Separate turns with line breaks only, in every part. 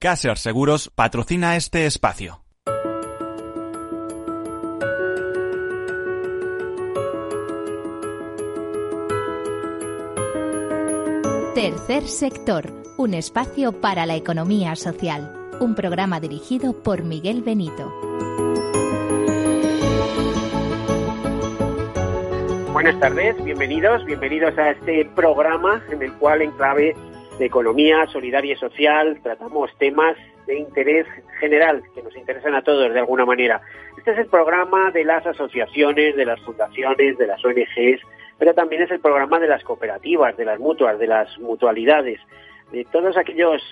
Caser Seguros patrocina este espacio.
Tercer sector, un espacio para la economía social. Un programa dirigido por Miguel Benito.
Buenas tardes, bienvenidos, bienvenidos a este programa en el cual en clave de economía solidaria y social tratamos temas de interés general que nos interesan a todos de alguna manera. Este es el programa de las asociaciones, de las fundaciones, de las ONGs, pero también es el programa de las cooperativas, de las mutuas, de las mutualidades, de todos aquellos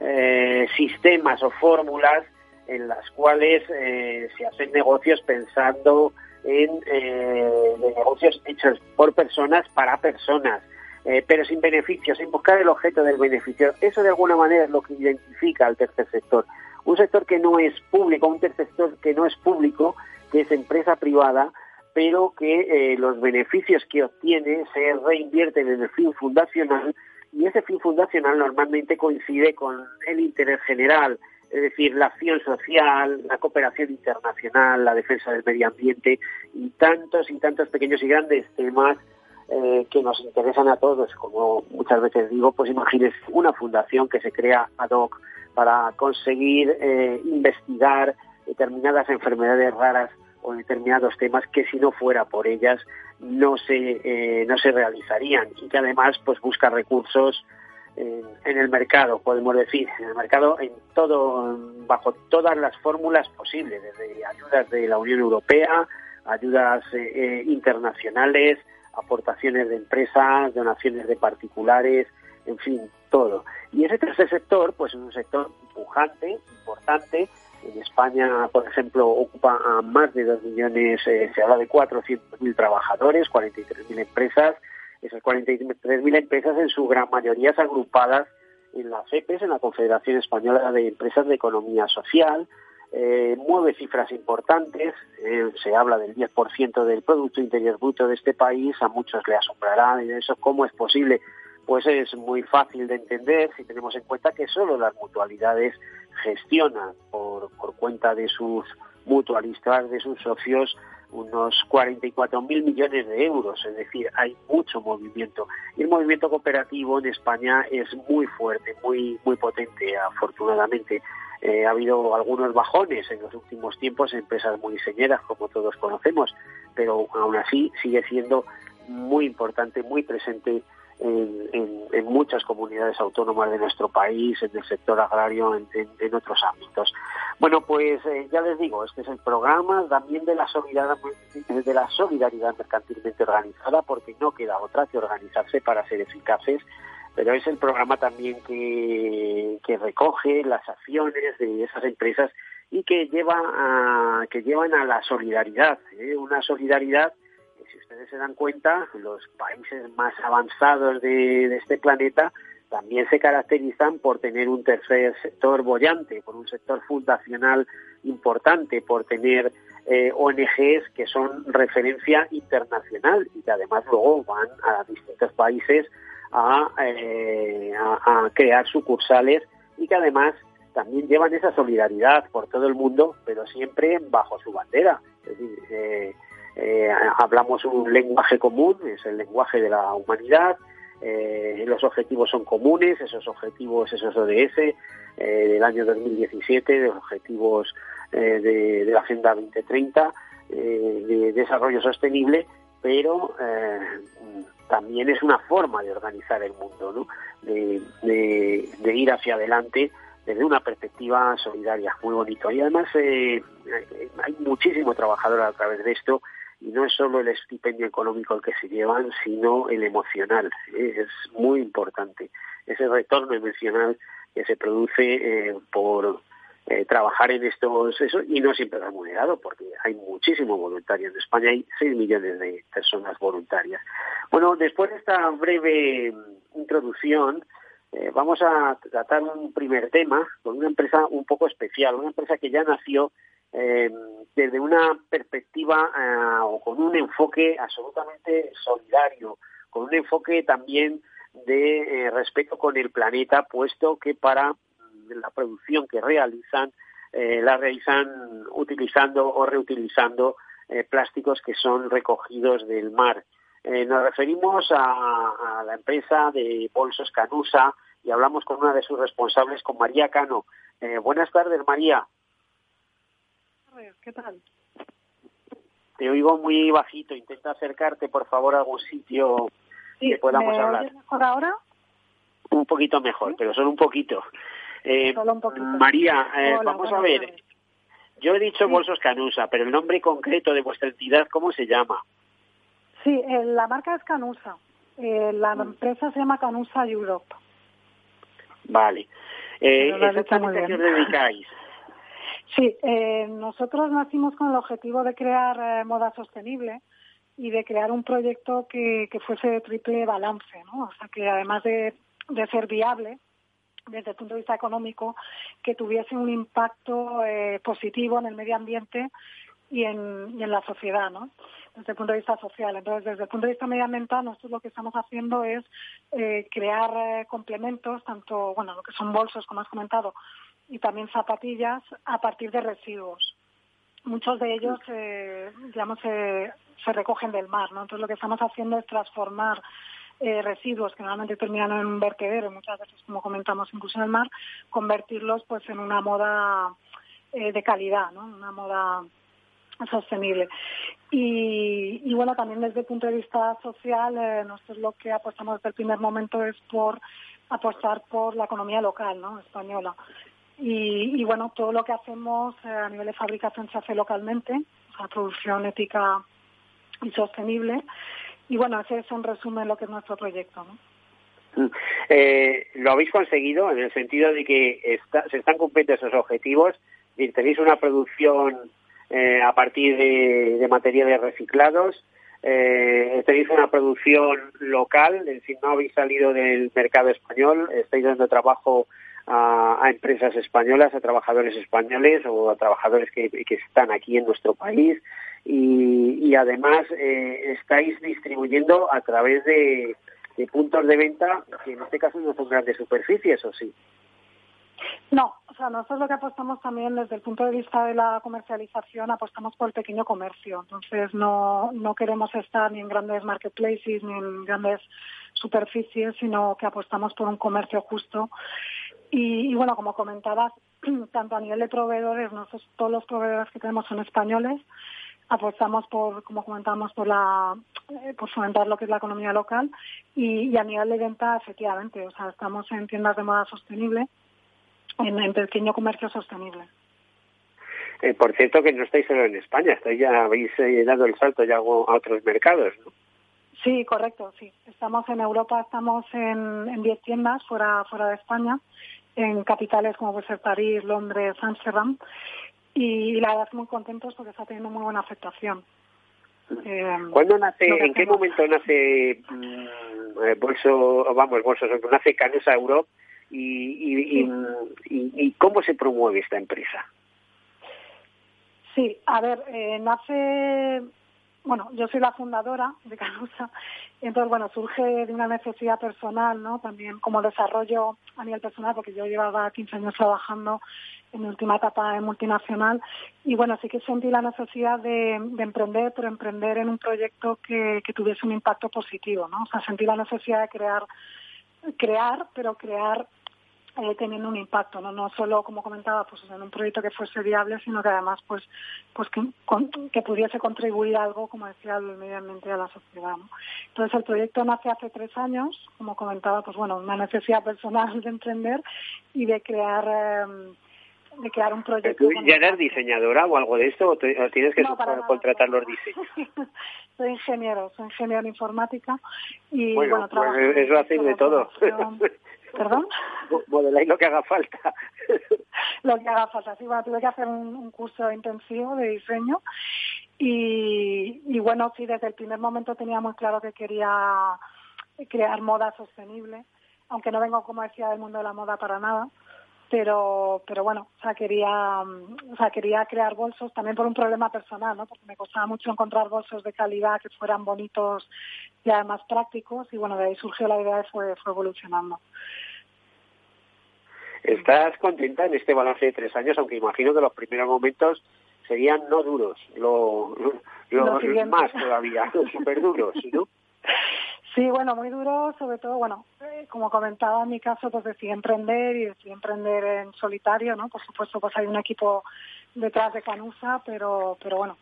eh, sistemas o fórmulas en las cuales eh, se hacen negocios pensando en eh, negocios hechos por personas para personas, eh, pero sin beneficios, sin buscar el objeto del beneficio. Eso de alguna manera es lo que identifica al tercer sector. Un sector que no es público, un tercer sector que no es público, que es empresa privada, pero que eh, los beneficios que obtiene se reinvierten en el fin fundacional y ese fin fundacional normalmente coincide con el interés general, es decir, la acción social, la cooperación internacional, la defensa del medio ambiente y tantos y tantos pequeños y grandes temas eh, que nos interesan a todos. Como muchas veces digo, pues imagínese una fundación que se crea ad hoc para conseguir eh, investigar determinadas enfermedades raras o determinados temas que si no fuera por ellas no se eh, no se realizarían y que además pues busca recursos en, el mercado, podemos decir, en el mercado en todo, bajo todas las fórmulas posibles, desde ayudas de la Unión Europea, ayudas eh, eh, internacionales, aportaciones de empresas, donaciones de particulares, en fin, todo. Y ese tercer sector, pues es un sector pujante, importante. En España, por ejemplo, ocupa a más de dos millones, eh, se habla de 400.000 trabajadores, 43.000 empresas, esas 43.000 empresas en su gran mayoría agrupadas en la CEPES, en la Confederación Española de Empresas de Economía Social, eh, mueve cifras importantes, eh, se habla del 10% del Producto Interior Bruto de este país, a muchos le asombrará y eso cómo es posible. Pues es muy fácil de entender si tenemos en cuenta que solo las mutualidades gestionan por, por cuenta de sus mutualistas, de sus socios, unos 44 mil millones de euros, es decir, hay mucho movimiento. Y el movimiento cooperativo en España es muy fuerte, muy, muy potente, afortunadamente. Eh, ha habido algunos bajones en los últimos tiempos en empresas muy diseñeras, como todos conocemos, pero aún así sigue siendo muy importante, muy presente en, muchas comunidades autónomas de nuestro país, en el sector agrario, en, otros ámbitos. Bueno, pues eh, ya les digo, este es el programa también de la solidaridad, de la solidaridad mercantilmente organizada, porque no queda otra que organizarse para ser eficaces pero es el programa también que, que recoge las acciones de esas empresas y que lleva que llevan a la solidaridad, ¿eh? una solidaridad si ustedes se dan cuenta, los países más avanzados de, este planeta también se caracterizan por tener un tercer sector bollante, por un sector fundacional importante, por tener eh, ONGs que son referencia internacional y que además luego van a distintos países a, eh, a, crear sucursales y que además también llevan esa solidaridad por todo el mundo, pero siempre bajo su bandera. Es decir, eh, eh, hablamos un lenguaje común, es el lenguaje de la humanidad, los objetivos son comunes, esos objetivos, esos ODS del año 2017, de los objetivos de, la Agenda 2030 de desarrollo sostenible, pero también es una forma de organizar el mundo, ¿no? de, de ir hacia adelante desde una perspectiva solidaria, muy bonito. Y además hay muchísimo trabajador a través de esto y no es solo el estipendio económico el que se llevan, sino el emocional. Es muy importante ese retorno emocional que se produce eh, por eh, trabajar en estos eso y no siempre remunerado porque hay muchísimo voluntario en España hay 6 millones de personas voluntarias. Bueno después de esta breve introducción eh, vamos a tratar un primer tema con una empresa un poco especial una empresa que ya nació eh, desde una perspectiva eh, o con un enfoque absolutamente solidario, con un enfoque también de eh, respeto con el planeta, puesto que para la producción que realizan, eh, la realizan utilizando o reutilizando eh, plásticos que son recogidos del mar. Eh, nos referimos a, la empresa de bolsos Canusa y hablamos con una de sus responsables, con María Cano. buenas tardes, María.
¿Qué tal?
Te oigo muy bajito. Intenta acercarte, por favor, a algún sitio que podamos
¿me
hablar.
mejor ahora?
Un poquito mejor, pero solo un poquito. Eh, María, eh, vamos a ver. Yo he dicho Bolsos Canusa, pero el nombre concreto de vuestra entidad, ¿cómo se llama?
Sí, eh, la marca es Canusa. la mm. empresa se llama Canusa Europe.
Vale. Eh, ¿Exactamente a qué os dedicáis?
Sí, eh, nosotros nacimos con el objetivo de crear eh, moda sostenible y de crear un proyecto que, que fuese de triple balance, ¿no? O sea, que además de, de ser viable desde el punto de vista económico, que tuviese un impacto eh, positivo en el medio ambiente y en, y en la sociedad, ¿no? Desde el punto de vista social. Entonces, desde el punto de vista medioambiental, nosotros lo que estamos haciendo es eh, crear eh, complementos, tanto, bueno, lo que son bolsos, como has comentado, y también zapatillas a partir de residuos. Muchos de ellos, eh, digamos, se recogen del mar, ¿no? Entonces lo que estamos haciendo es transformar eh, residuos que normalmente terminan en un vertedero, muchas veces, como comentamos, incluso en el mar, convertirlos pues en una moda eh, de calidad, ¿no? Una moda sostenible. Y, y, bueno, también desde el punto de vista social, eh, nosotros lo que apostamos desde el primer momento es por apostar por la economía local, ¿no? Española. Y, bueno, todo lo que hacemos eh, a nivel de fabricación se hace localmente, o sea, producción ética y sostenible. Y bueno, ese es un resumen lo que es nuestro proyecto. ¿no?
Mm. Eh, lo habéis conseguido en el sentido de que se están cumpliendo esos objetivos tenéis una producción eh, a partir de, materiales reciclados, eh, tenéis una producción local, si no habéis salido del mercado español, estáis dando trabajo a, empresas españolas, a trabajadores españoles o a trabajadores que, están aquí en nuestro país y, además eh, estáis distribuyendo a través de, puntos de venta que en este caso no son grandes superficies, ¿o sí?
No, o sea, nosotros lo que apostamos también desde el punto de vista de la comercialización, apostamos por el pequeño comercio. Entonces, no, no queremos estar ni en grandes marketplaces ni en grandes superficies, sino que apostamos por un comercio justo y, bueno, como comentabas, tanto a nivel de proveedores, nosotros todos los proveedores que tenemos son españoles. Apostamos por, como comentábamos, por la, eh, por fomentar lo que es la economía local y, a nivel de venta, efectivamente, o sea, estamos en tiendas de moda sostenible, en, pequeño comercio sostenible.
Eh, por cierto, que no estáis solo en España, estáis ya habéis eh, dado el salto ya a otros mercados, ¿no?
Sí, correcto, sí. Estamos en Europa, estamos en 10 tiendas fuera, fuera de España en capitales como puede ser París, Londres, Amsterdam y, la verdad muy contentos porque está teniendo muy buena aceptación.
Eh, ¿Cuándo nace, en qué momento nace mm, eh, Bolso, vamos, Bolso, nace Canusa Europe y, y, y, cómo se promueve esta empresa?
Sí, a ver, eh, nace bueno, yo soy la fundadora de Canusa, entonces, bueno, surge de una necesidad personal, ¿no? También como desarrollo a nivel personal, porque yo llevaba 15 años trabajando en mi última etapa en multinacional, y bueno, sí que sentí la necesidad de, emprender, pero emprender en un proyecto que, que tuviese un impacto positivo, ¿no? O sea, sentí la necesidad de crear, crear, pero crear eh, teniendo un impacto, ¿no? no solo, como comentaba, pues en un proyecto que fuese viable, sino que además pues pues que, que pudiese contribuir algo, como decía, al medio ambiente y a la sociedad. ¿no? Entonces el proyecto nace hace tres años, como comentaba, pues bueno, una necesidad personal de emprender y de crear... Eh, de crear un proyecto.
¿Tú ya eres diseñadora o algo de esto o, tienes que contratar los diseños?
soy ingeniero, soy ingeniero en informática y
bueno,
bueno
trabajo pues eso hace de todo.
¿Perdón?
Modeláis lo que haga falta.
lo que haga falta, sí, bueno, tuve que hacer un, curso intensivo de diseño y, y bueno, sí, desde el primer momento tenía muy claro que quería crear moda sostenible, aunque no vengo, como decía, del mundo de la moda para nada pero pero bueno o sea quería o sea quería crear bolsos también por un problema personal no porque me costaba mucho encontrar bolsos de calidad que fueran bonitos y además prácticos y bueno de ahí surgió la idea y fue fue evolucionando
¿Estás contenta en este balance de tres años? Aunque imagino que los primeros momentos serían no duros, lo, lo, más todavía, súper duros, ¿no?
Sí, bueno, muy duro, sobre todo, bueno, eh, como comentaba en mi caso, pues decidí emprender y decidí emprender en solitario, ¿no? Por supuesto, pues hay un equipo detrás de Canusa, pero, pero bueno,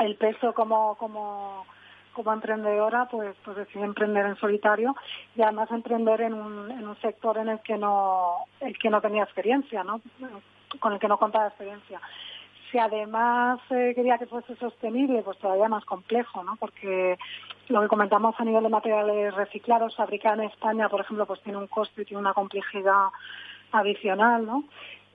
el peso como, como, como emprendedora, pues, pues decidí emprender en solitario y además emprender en un, en un sector en el que no, el que no tenía experiencia, ¿no? Con el que no contaba experiencia. Si además eh, quería que fuese sostenible, pues todavía más complejo, ¿no? Porque lo que comentamos a nivel de materiales reciclados, fabricar en España, por ejemplo, pues tiene un coste y tiene una complejidad adicional, ¿no?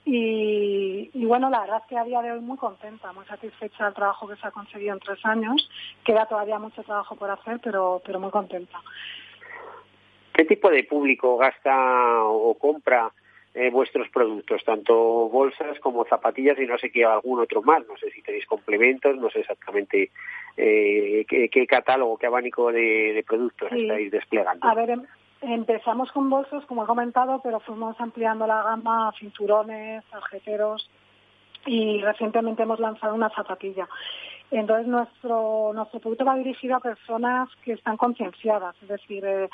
Y, bueno, la verdad es que a día de hoy muy contenta, muy satisfecha del trabajo que se ha conseguido en tres años. Queda todavía mucho trabajo por hacer, pero, pero muy contenta.
¿Qué tipo de público gasta o compra eh, vuestros productos, tanto bolsas como zapatillas y no sé qué algún otro más. No sé si tenéis complementos, no sé exactamente eh, qué, catálogo, qué abanico de, productos estáis desplegando.
A ver, em, empezamos con bolsos, como he comentado, pero fuimos ampliando la gama a cinturones, tarjeteros y recientemente hemos lanzado una zapatilla. Entonces nuestro nuestro producto va dirigido a personas que están concienciadas, es decir, eh,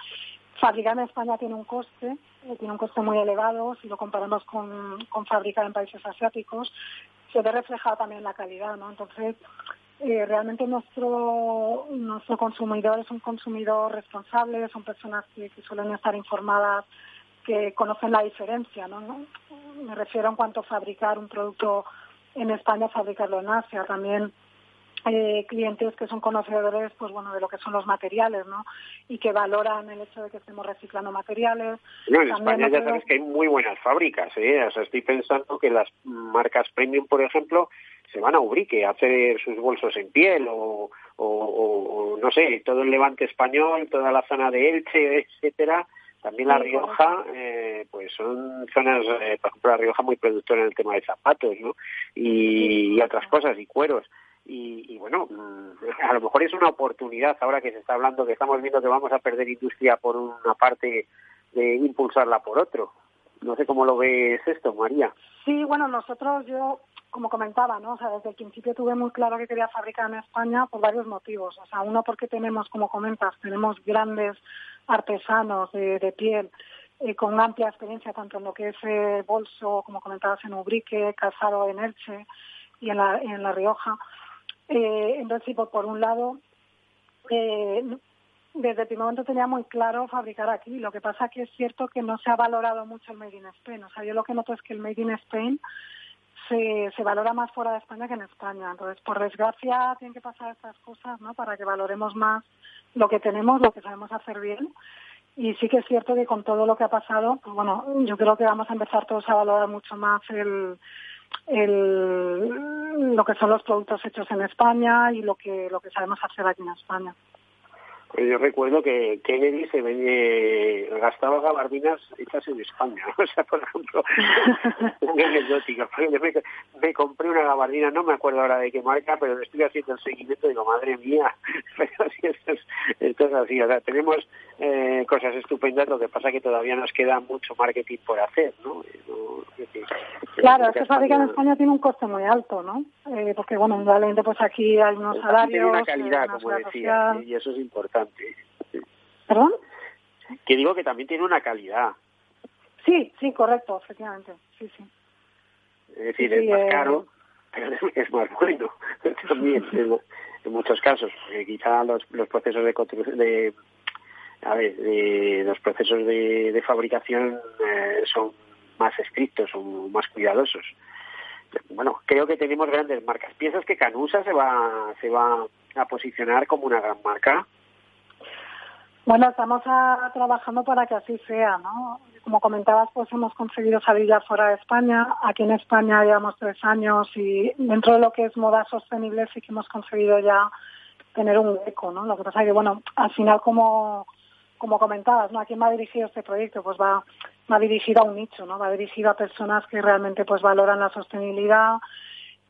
fabricar en España tiene un coste, eh, tiene un coste muy elevado si lo comparamos con, con fabricar en países asiáticos. Se ve reflejado también la calidad, ¿no? Entonces, eh, realmente nuestro nuestro consumidor es un consumidor responsable, son personas que, suelen estar informadas, que conocen la diferencia, ¿no? Me refiero en cuanto a fabricar un producto en España, fabricarlo en Asia, también eh, clientes que son conocedores pues bueno de lo que son los materiales no y que valoran el hecho de que estemos reciclando materiales.
No, en España ya sabes que hay muy buenas fábricas ¿eh? o sea, estoy pensando que las marcas premium por ejemplo se van a Ubrique a hacer sus bolsos en piel o, o, no sé todo el levante español toda la zona de Elche etcétera también La Rioja, eh, pues son zonas, eh, por ejemplo, La Rioja muy productora en el tema de zapatos, ¿no? y otras cosas, y cueros y, bueno, mm, a lo mejor es una oportunidad ahora que se está hablando, que estamos viendo que vamos a perder industria por una parte de impulsarla por otro. No sé cómo lo ves esto, María.
Sí, bueno, nosotros, yo, como comentaba, ¿no? Desde el principio tuve muy claro que quería fabricar en España por varios motivos. O sea, uno porque tenemos, como comentas, tenemos grandes artesanos de, piel eh, con amplia experiencia tanto en lo que es eh, bolso, como comentabas, en Ubrique, calzado en Elche y en La, en la Rioja. Eh, entonces, por, por un lado, eh, desde el primer momento tenía muy claro fabricar aquí. Lo que pasa que es cierto que no se ha valorado mucho el Made in Spain. O sea, yo lo que noto es que el Made in Spain se, se valora más fuera de España que en España. Entonces, por desgracia, tienen que pasar estas cosas, ¿no? Para que valoremos más lo que tenemos, lo que sabemos hacer bien. Y sí que es cierto que con todo lo que ha pasado, pues bueno, yo creo que vamos a empezar todos a valorar mucho más el, el, lo que son los productos hechos en España y lo que, lo que sabemos hacer aquí en España.
Pues yo recuerdo que Kennedy se venía, gastaba gabardinas hechas en España. O sea, por ejemplo, Me, compré una gabardina, no me acuerdo ahora de qué marca, pero le estoy haciendo el seguimiento y digo, madre mía, pero sí, esto, es, esto es así. O sea, tenemos eh, cosas estupendas, lo que pasa que todavía nos queda mucho marketing por hacer, ¿no?
Claro, es que fabricar en España tiene un coste muy alto, ¿no? Eh, porque, bueno, indudablemente, pues aquí hay unos salarios... Tiene
una calidad, como decía, y eso es importante.
¿Perdón?
Que digo que también tiene una calidad.
Sí, sí, correcto, efectivamente, sí, sí.
Es decir, es más eh, caro, pero es más bueno también en, muchos casos, porque quizá los, los procesos de, de a ver, de, los procesos de, de fabricación eh, son más estrictos o más cuidadosos. Bueno, creo que tenemos grandes marcas. ¿Piensas que Canusa se va, se va a posicionar como una gran marca?
Bueno, estamos trabajando para que así sea, ¿no? Como comentabas, pues hemos conseguido salir ya fuera de España. Aquí en España llevamos tres años y dentro de lo que es moda sostenible sí que hemos conseguido ya tener un eco, ¿no? Lo que pasa es que, bueno, al final como como comentabas, ¿no? ¿A quién va dirigido este proyecto? Pues va, va dirigido a un nicho, ¿no? Va dirigido a personas que realmente pues valoran la sostenibilidad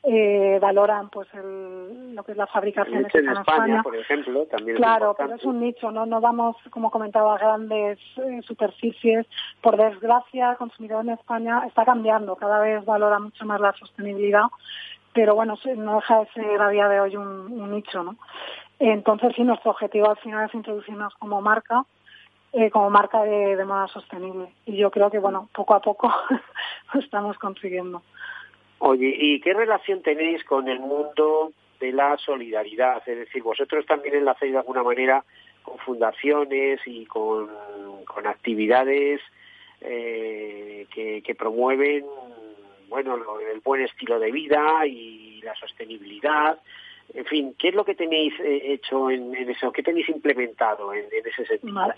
eh, valoran pues el, lo que es la fabricación
en España, por ejemplo, también
claro, pero es un nicho, no no vamos, como comentaba, a grandes eh, superficies. Por desgracia, el consumidor en España está cambiando, cada vez valora mucho más la sostenibilidad, pero bueno, no deja de ser a día de hoy un, nicho, ¿no? Entonces, sí, nuestro objetivo al final es introducirnos como marca, eh, como marca de, de moda sostenible. Y yo creo que, bueno, poco a poco lo estamos consiguiendo.
Oye, ¿y qué relación tenéis con el mundo de la solidaridad? Es decir, vosotros también enlacéis de alguna manera con fundaciones y con, actividades eh, que, promueven bueno el buen estilo de vida y la sostenibilidad. En fin, ¿qué es lo que tenéis eh, hecho en, eso? ¿Qué tenéis implementado en, ese sentido?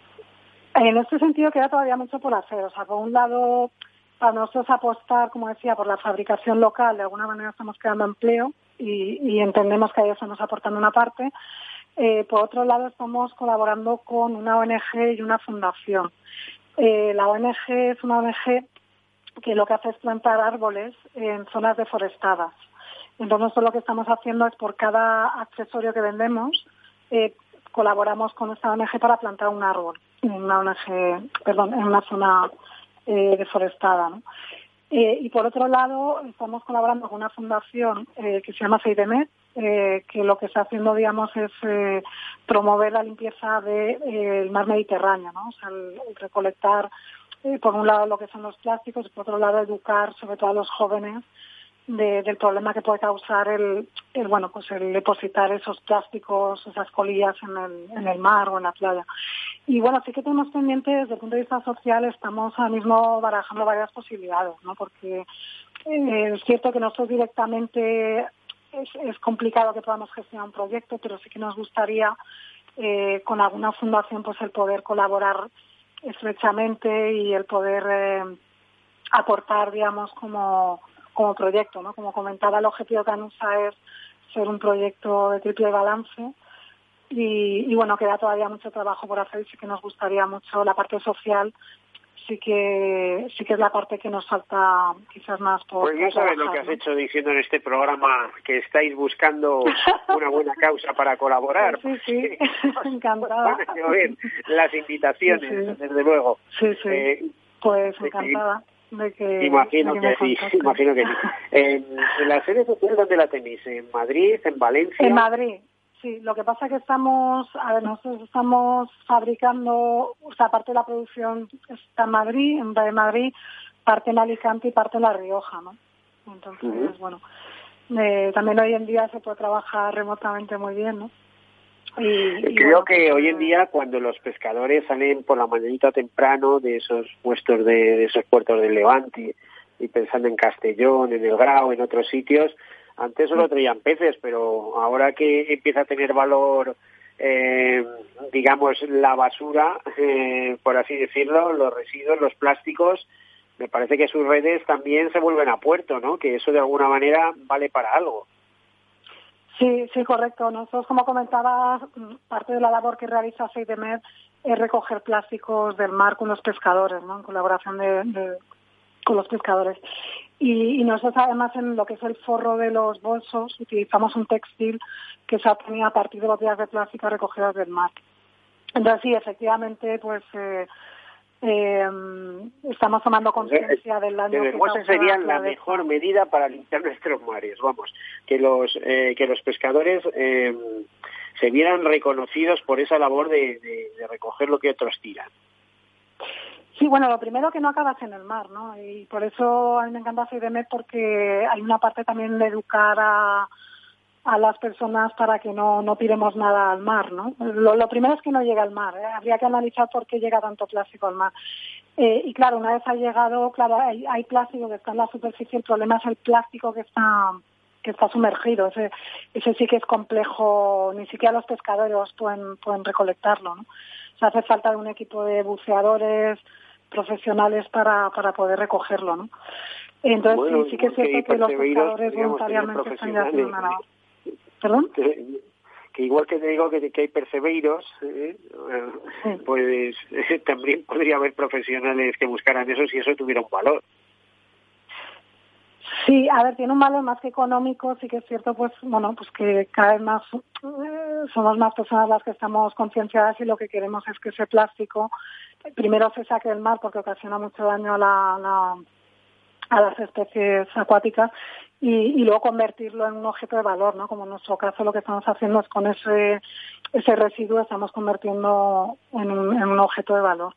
En este sentido queda todavía mucho por hacer. O sea, por un lado para nosotros apostar, como decía, por la fabricación local, de alguna manera estamos creando empleo y, entendemos que ahí estamos aportando una parte. Eh, por otro lado, estamos colaborando con una ONG y una fundación. Eh, la ONG es una ONG que lo que hace es plantar árboles en zonas deforestadas. Entonces, nosotros lo que estamos haciendo es por cada accesorio que vendemos, eh, colaboramos con esta ONG para plantar un árbol en una ONG, perdón, en una zona eh, deforestada. ¿no? Eh, y por otro lado, estamos colaborando con una fundación eh, que se llama Seidemet, eh, que lo que está haciendo, digamos, es eh, promover la limpieza del mar Mediterráneo, ¿no? O sea, el, recolectar, por un lado, lo que son los plásticos y por otro lado, educar sobre todo a los jóvenes del problema que puede causar el, bueno pues el depositar esos plásticos esas colillas en el, en el mar o en la playa. Y bueno sí que tenemos pendiente desde el punto de vista social estamos ahora mismo barajando varias posibilidades no porque eh, es cierto que nosotros directamente es, es, complicado que podamos gestionar un proyecto pero sí que nos gustaría eh, con alguna fundación pues el poder colaborar estrechamente y el poder eh, aportar digamos como como proyecto, ¿no? Como comentaba, el objetivo de Canusa es ser un proyecto de triple balance y, bueno, queda todavía mucho trabajo por hacer y sí que nos gustaría mucho la parte social sí que sí que es la parte que nos falta quizás más por
pues ya sabes lo que has hecho diciendo en este programa que estáis buscando una buena causa para colaborar.
Sí sí, encantada.
las invitaciones desde luego.
Sí sí. Eh, pues encantada
imagino que, sí, imagino que sí. En, la sede social dónde la tenéis? ¿En Madrid, en Valencia?
En Madrid, sí. Lo que pasa es que estamos, a ver, nosotros estamos fabricando, o sea, parte de la producción está en Madrid, en Madrid, parte en Alicante y parte en La Rioja, ¿no? Entonces, bueno, eh, también hoy en día se puede trabajar remotamente muy bien, ¿no?
Y, Creo que pues, hoy en día cuando los pescadores salen por la mañanita temprano de esos puestos de, esos puertos del Levante y pensando en Castellón, en El Grau, en otros sitios, antes solo traían peces, pero ahora que empieza a tener valor, eh, digamos, la basura, eh, por así decirlo, los residuos, los plásticos, me parece que sus redes también se vuelven a puerto, ¿no? Que eso de alguna manera vale para algo.
Sí, sí, correcto. Nosotros, como comentaba, parte de la labor que realiza Seidemed es recoger plásticos del mar con los pescadores, ¿no? En colaboración de, con los pescadores. Y, nosotros, además, en lo que es el forro de los bolsos, utilizamos un textil que se ha obtenido a partir de botellas de plástico recogidas del mar. Entonces, sí, efectivamente, pues eh, eh, estamos tomando conciencia del daño que
esa sería la mejor medida para limpiar nuestros mares vamos que los eh, que los pescadores eh, se vieran reconocidos por esa labor de, recoger lo que otros tiran
Sí, bueno, lo primero que no acabas en el mar, ¿no? Y por eso a mí me encanta CIDEMET porque hay una parte también de educar a, a las personas para que no, no tiremos nada al mar, ¿no? Lo, primero es que no llegue al mar, ¿eh? habría que analizar por qué llega tanto plástico al mar. Eh, y claro, una vez ha llegado, claro, hay, hay, plástico que está en la superficie, el problema es el plástico que está que está sumergido, ese, ese sí que es complejo, ni siquiera los pescadores pueden, pueden recolectarlo, ¿no? O sea, hace falta un equipo de buceadores profesionales para, para poder recogerlo, ¿no? Entonces sí, sí que es cierto que los pescadores voluntariamente están haciendo una
que, igual que te digo que, hay perseveiros, ¿eh? pues también podría haber profesionales que buscaran eso si eso tuviera un valor.
Sí, Sí, a ver, tiene un valor más que económico, sí que es cierto, pues bueno, pues que cada vez más eh, somos más personas las que estamos concienciadas y lo que queremos es que ese plástico primero se saque del mar porque ocasiona mucho daño a, la, a las especies acuáticas y, luego convertirlo en un objeto de valor, ¿no? Como en nuestro caso lo que estamos haciendo es con ese, ese residuo estamos convirtiendo en un, en un objeto de valor.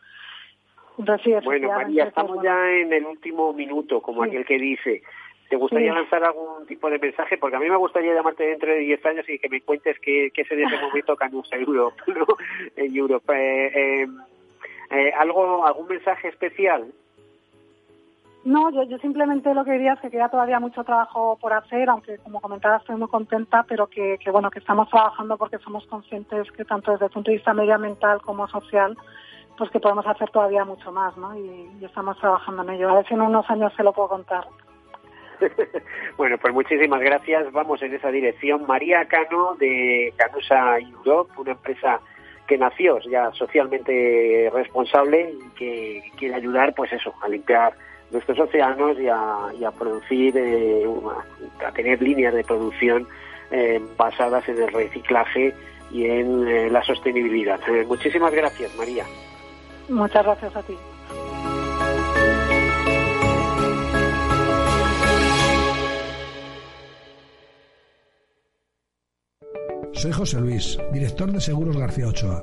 bueno, María, estamos ya en el último minuto, como aquel que dice. ¿Te gustaría lanzar algún tipo de mensaje? Porque a mí me gustaría llamarte dentro de 10 años y que me cuentes qué, qué sería ese momento Canus Europe, ¿no? en Europa. Eh, eh, eh, ¿algo, ¿Algún mensaje especial?
No, yo, yo simplemente lo que diría es que queda todavía mucho trabajo por hacer, aunque como comentaba estoy muy contenta, pero que, que bueno que estamos trabajando porque somos conscientes que tanto desde el punto de vista medioambiental como social, pues que podemos hacer todavía mucho más, ¿no? Y, y estamos trabajando en ello. A ver si en unos años se lo puedo contar.
bueno, pues muchísimas gracias. Vamos en esa dirección. María Cano de Canusa Europe, una empresa que nació ya socialmente responsable y que quiere ayudar, pues eso, a limpiar nuestros océanos y a, producir, eh, a tener líneas de producción eh, basadas en el reciclaje y en eh, la sostenibilidad. muchísimas gracias, María.
Muchas gracias a ti.
Soy José Luis, director de Seguros García Ochoa,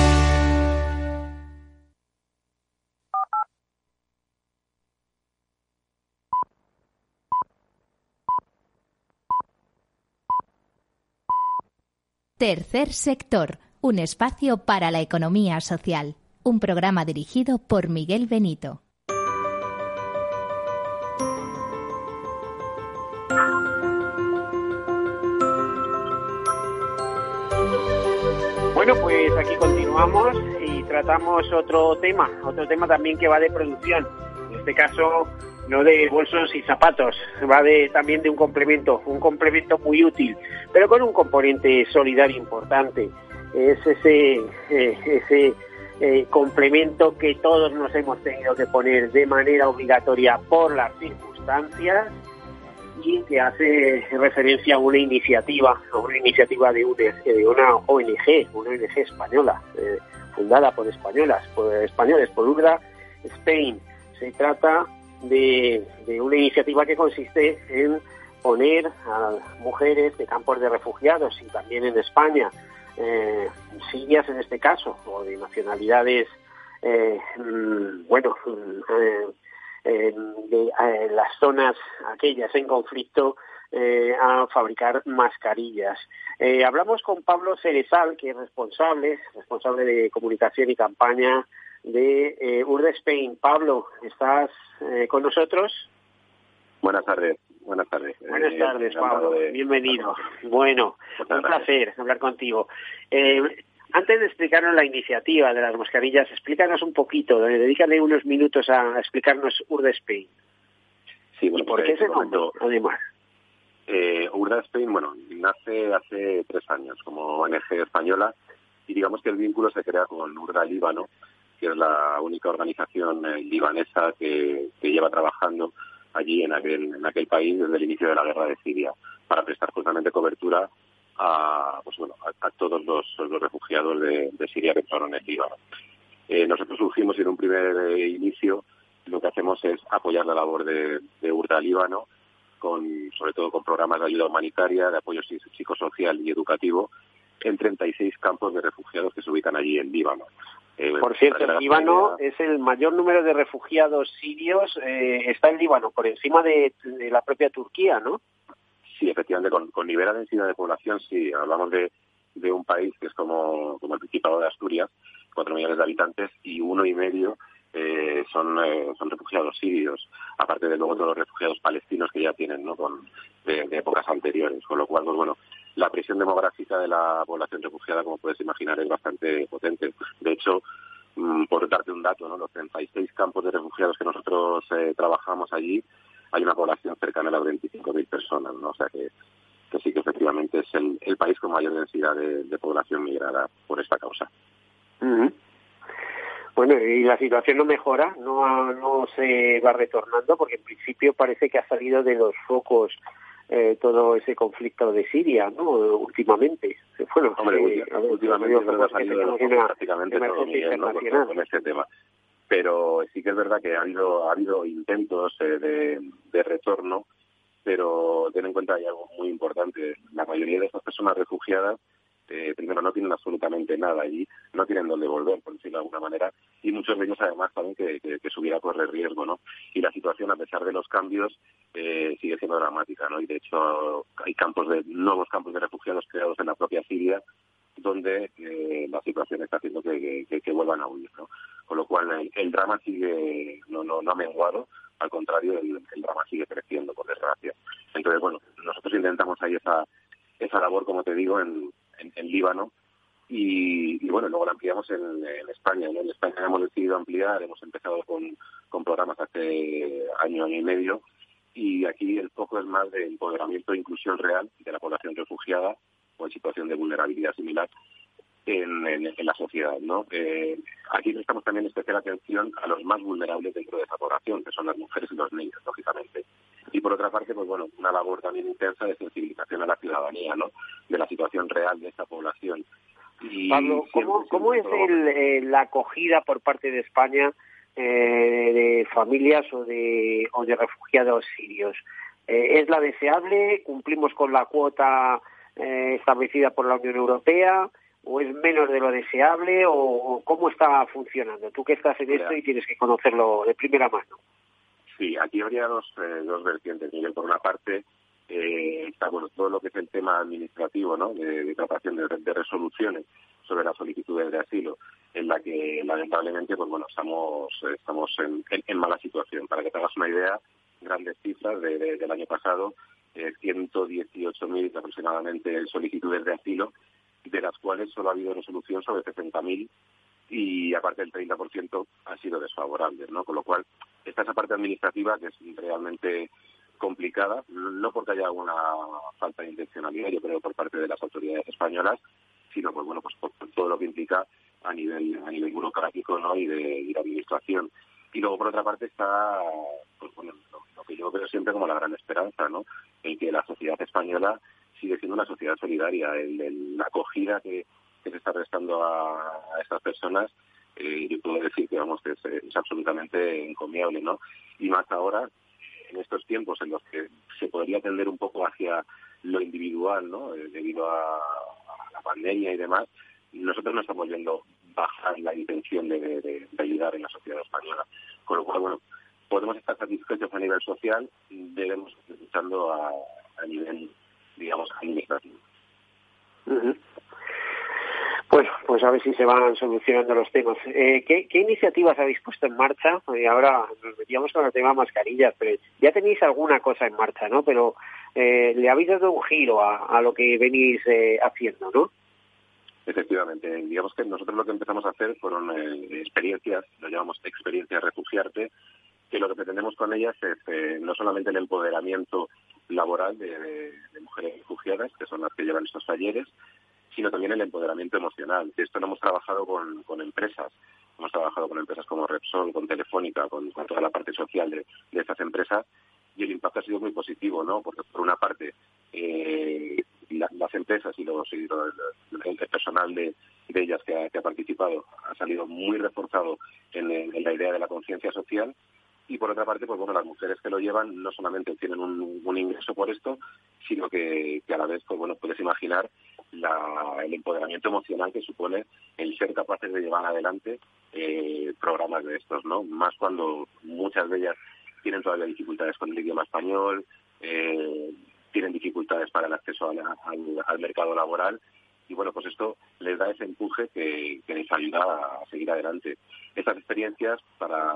Tercer sector, un espacio para la economía social. Un programa dirigido por Miguel Benito.
Bueno, pues aquí continuamos y tratamos otro tema, otro tema también que va de producción. En este caso, no de bolsos y zapatos, va de, también de un complemento, un complemento muy útil, pero con un componente solidario importante. Es ese, eh, ese eh, complemento que todos nos hemos tenido que poner de manera obligatoria por las circunstancias y que hace referencia a una iniciativa, a una iniciativa de, de una ONG, una ONG española, eh, fundada por españolas, por españoles, por URDA Spain. Se trata de, una iniciativa que consiste en poner a mujeres de campos de refugiados y también en España, eh, sirias en este caso, o de nacionalidades, eh, mm, bueno, eh, de las zonas aquellas en conflicto, a fabricar mascarillas. hablamos con Pablo Cerezal, que es responsable, responsable de comunicación y campaña de eh, Urde Spain. Pablo, ¿estás eh, con nosotros?
Buenas tardes. Buenas tardes.
Buenas eh, tardes, Pablo. Bienvenido. Bueno, un placer hablar contigo. Eh, antes de explicarnos la iniciativa de las mascarillas, explícanos un poquito, dedícale unos minutos a explicarnos Urde Spain.
Sí, bueno,
¿Y por
pues,
qué ese nombre, además?
Eh, Urda Spain, bueno, nace hace tres años como ONG española y digamos que el vínculo se crea con Urda Líbano, que es la única organización eh, libanesa que, lleva trabajando allí en aquel, en aquel país desde el inicio de la guerra de Siria, para prestar justamente cobertura a, pues bueno, a, todos los, refugiados de, Siria que entraron en Líbano. Eh, nosotros surgimos en un primer eh, inicio, lo que hacemos es apoyar la labor de, de URDA Líbano, con, sobre todo con programas de ayuda humanitaria, de apoyo psicosocial y educativo, en 36 campos de refugiados que se ubican allí en Líbano.
Eh, por cierto, el Líbano es el mayor número de refugiados sirios, eh, está en Líbano, por encima de, la propia Turquía, ¿no?
Sí, efectivamente, con, con nivel de densidad de población, sí, hablamos de, de un país que es como, como el Principado de Asturias, cuatro millones de habitantes y uno y medio eh, son, son refugiados sirios, aparte de luego todos los refugiados palestinos que ya tienen ¿no? con, de, de épocas anteriores, con lo cual, pues bueno, la presión demográfica de la población refugiada, como puedes imaginar, es bastante potente. De hecho, mm, por darte un dato, ¿no? los 36 campos de refugiados que nosotros eh, trabajamos allí, hay una población cercana a las 25.000 personas, ¿no? O sea que, sí que efectivamente es el, país con mayor densidad de, población migrada por esta causa.
Bueno, y la situación no mejora, no, no se va retornando, porque en principio parece que ha salido de los focos eh, todo ese conflicto de Siria, ¿no? Últimamente.
Bueno, Hombre, últimamente ha salido prácticamente todo Miguel, ¿no? con, ese tema. Pero sí que es verdad que ha habido, ha habido intentos eh, de, de retorno, pero ten en cuenta hay algo muy importante. La mayoría de estas personas refugiadas eh, primero no tienen absolutamente nada allí, no tienen dónde volver, por decirlo de alguna manera, y muchos de ellos además saben que, que, que su vida corre riesgo, ¿no? Y la situación, a pesar de los cambios, eh, sigue siendo dramática, ¿no? Y de hecho hay campos de nuevos campos de refugiados creados en la propia Siria donde eh, la situación está haciendo que, vuelvan a huir, ¿no? Con lo cual el, drama sigue, no, no, no ha menguado, al contrario, el, el, drama sigue creciendo, por desgracia. Entonces, bueno, nosotros intentamos ahí esa, esa labor, como te digo, en, en, Líbano. Y, bueno, luego la ampliamos en, España. En España hemos decidido ampliar, hemos empezado con, con programas hace año, año y medio. Y aquí el foco es más de empoderamiento e inclusión real de la población refugiada o en situación de vulnerabilidad similar en, en, la sociedad. ¿no? Eh, aquí prestamos también especial atención a los más vulnerables dentro de esa población, que son las mujeres y los niños, lógicamente. Y por otra parte, pues bueno, una labor también intensa de sensibilización a la ciudadanía, ¿no? De la situación real de esta población.
Y Pablo, ¿cómo, ¿cómo es el, eh, la acogida por parte de España eh, de familias o de, o de refugiados sirios? Eh, ¿Es la deseable? ¿Cumplimos con la cuota establecida por la Unión Europea? O es menos de lo deseable o, cómo está funcionando? Tú que estás en esto y tienes que conocerlo de primera mano.
Sí, aquí habría dos, eh, dos vertientes. Miguel, por una parte, eh, está bueno todo lo que es el tema administrativo, ¿no? De, tratación de, resoluciones sobre las solicitudes de asilo, en la que lamentablemente, pues bueno, estamos estamos en, mala situación. Para que te hagas una idea, grandes cifras del año pasado, eh, 118.000 aproximadamente solicitudes de asilo, de las cuales solo ha habido resolución sobre 60.000 y aparte el 30% ha sido desfavorable, ¿no? Con lo cual, esta esa parte administrativa que es realmente complicada, no porque haya una falta de intencionalidad, yo creo, por parte de las autoridades españolas, sino pues bueno, pues por, todo lo que implica a nivel a nivel burocrático, ¿no? Y de, administración. Y luego por otra parte está, pues bueno, lo, que yo veo siempre como la gran esperanza, ¿no? En que la sociedad española sigue siendo una sociedad solidaria, el, la acogida que, se está prestando a, estas personas eh, yo puedo decir que vamos que es, absolutamente encomiable, ¿no? Y más ahora, en estos tiempos en los que se podría tender un poco hacia lo individual, ¿no? Eh, debido a, la pandemia y demás, nosotros no estamos viendo bajar la intención de, ayudar en la sociedad española. Con lo cual, bueno, podemos estar satisfechos a nivel social, debemos estar luchando a, nivel, digamos, administrativo.
Bueno, a ver si se van solucionando los temas. Eh, ¿qué, iniciativas habéis puesto en marcha? Ahora nos metíamos con el tema mascarillas, pero ya tenéis alguna cosa en marcha, ¿no? Pero eh, le habéis dado un giro a, lo que venís eh, haciendo, ¿no?
Efectivamente, digamos que nosotros lo que empezamos a hacer fueron experiencias, lo llamamos experiencias refugiarte, que lo que pretendemos con ellas es no solamente el empoderamiento laboral de mujeres refugiadas, que son las que llevan estos talleres, sino también el empoderamiento emocional. Esto lo hemos trabajado con, empresas, hemos trabajado con empresas como Repsol, con Telefónica, con, toda la parte social de, estas empresas y el impacto ha sido muy positivo, ¿no? Porque por una parte eh, las empresas y, los, el, personal de, ellas que ha, participado ha salido muy reforzado en la idea de la conciencia social y por otra parte, pues bueno, las mujeres que lo llevan no solamente tienen un, ingreso por esto, sino que, a la vez, pues bueno, puedes imaginar el empoderamiento emocional que supone el ser capaces de llevar adelante eh, programas de estos, ¿no? Más cuando muchas de ellas tienen todavía dificultades con el idioma español, eh, tienen dificultades para el acceso al, mercado laboral y bueno, pues esto les da ese empuje que, les ayuda a seguir adelante. Estas experiencias, para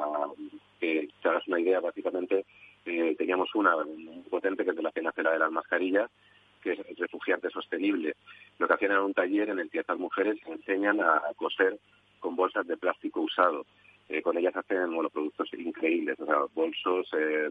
que te hagas una idea, básicamente eh, teníamos una muy potente que es de la que nace la de las mascarillas, que es refugiante sostenible. Lo que hacían era un taller en el que estas mujeres enseñan a, coser con bolsas de plástico usado. Eh, con ellas hacen bueno, productos increíbles, bolsos, eh,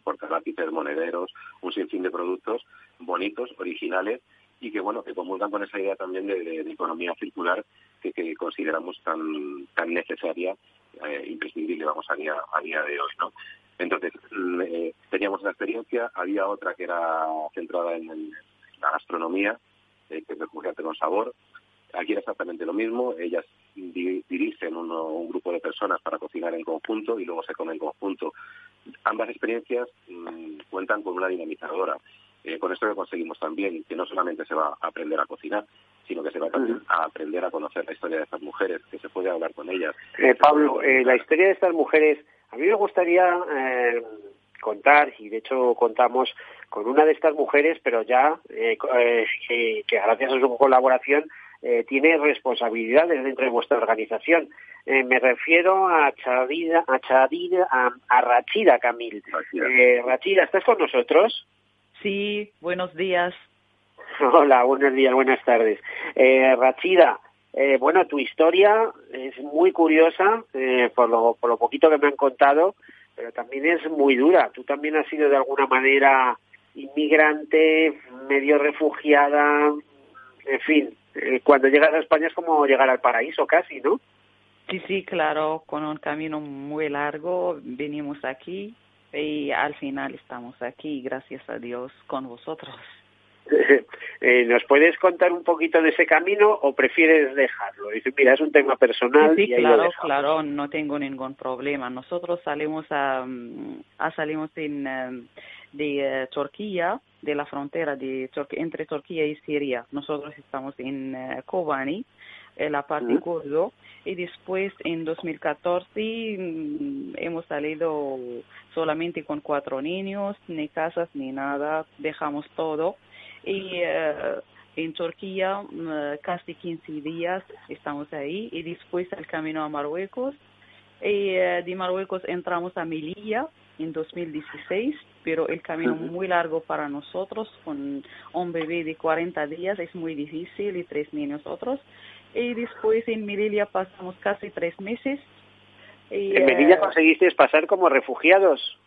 monederos, un sinfín de productos bonitos, originales y que bueno que comulgan con esa idea también de, economía circular que, consideramos tan tan necesaria eh, imprescindible, vamos, a día, a día de hoy, ¿no? Entonces, mm, eh, teníamos una experiencia, había otra que era centrada en, la gastronomía, eh, que es refugiarte con sabor. Aquí era exactamente lo mismo, ellas dirigen un grupo de personas para cocinar en conjunto y luego se come en conjunto. Ambas experiencias mm, cuentan con una dinamizadora. Eh, con esto que conseguimos también que no solamente se va a aprender a cocinar, sino que se va a aprender a conocer la historia de estas mujeres, que se puede hablar con ellas.
Eh, Pablo, eh, la historia de estas mujeres, a mí me gustaría eh, contar, y de hecho contamos con una de estas mujeres, pero ya que, gracias a su colaboración tiene responsabilidades dentro de vuestra organización. me refiero a Chadida, a, Chadida, a, Rachida Camil. Rachida, ¿estás con nosotros?
Sí, buenos días.
Hola, buenos días, buenas tardes. Eh, Rachida, eh, bueno, tu historia es muy curiosa eh, por, lo, por lo poquito que me han contado, pero también es muy dura. Tú también has sido de alguna manera inmigrante, medio refugiada, en fin, eh, cuando llegas a España es como llegar al paraíso casi, ¿no?
Sí, sí, claro, con un camino muy largo venimos aquí y al final estamos aquí, gracias a Dios, con vosotros.
Eh, ¿Nos puedes contar un poquito de ese camino o prefieres dejarlo? Dice, mira, es un tema personal.
Sí, claro, claro, no tengo ningún problema. Nosotros salimos a, salimos en, em, de eh, Turquía, de la frontera de entre Turquía y Siria. Nosotros estamos en uh, Kobani. la parte gordo. Y después en 2014 mm, hemos salido solamente con cuatro niños, ni casas ni nada, dejamos todo. Y eh, en Turquía mm, casi 15 días estamos ahí. Y después el camino a Marruecos. Y eh, de Marruecos entramos a Melilla en 2016 pero el camino muy largo para nosotros con un bebé de 40 días es muy difícil y tres niños otros y después en Melilla pasamos casi tres meses.
¿En Melilla eh, conseguiste pasar como refugiados?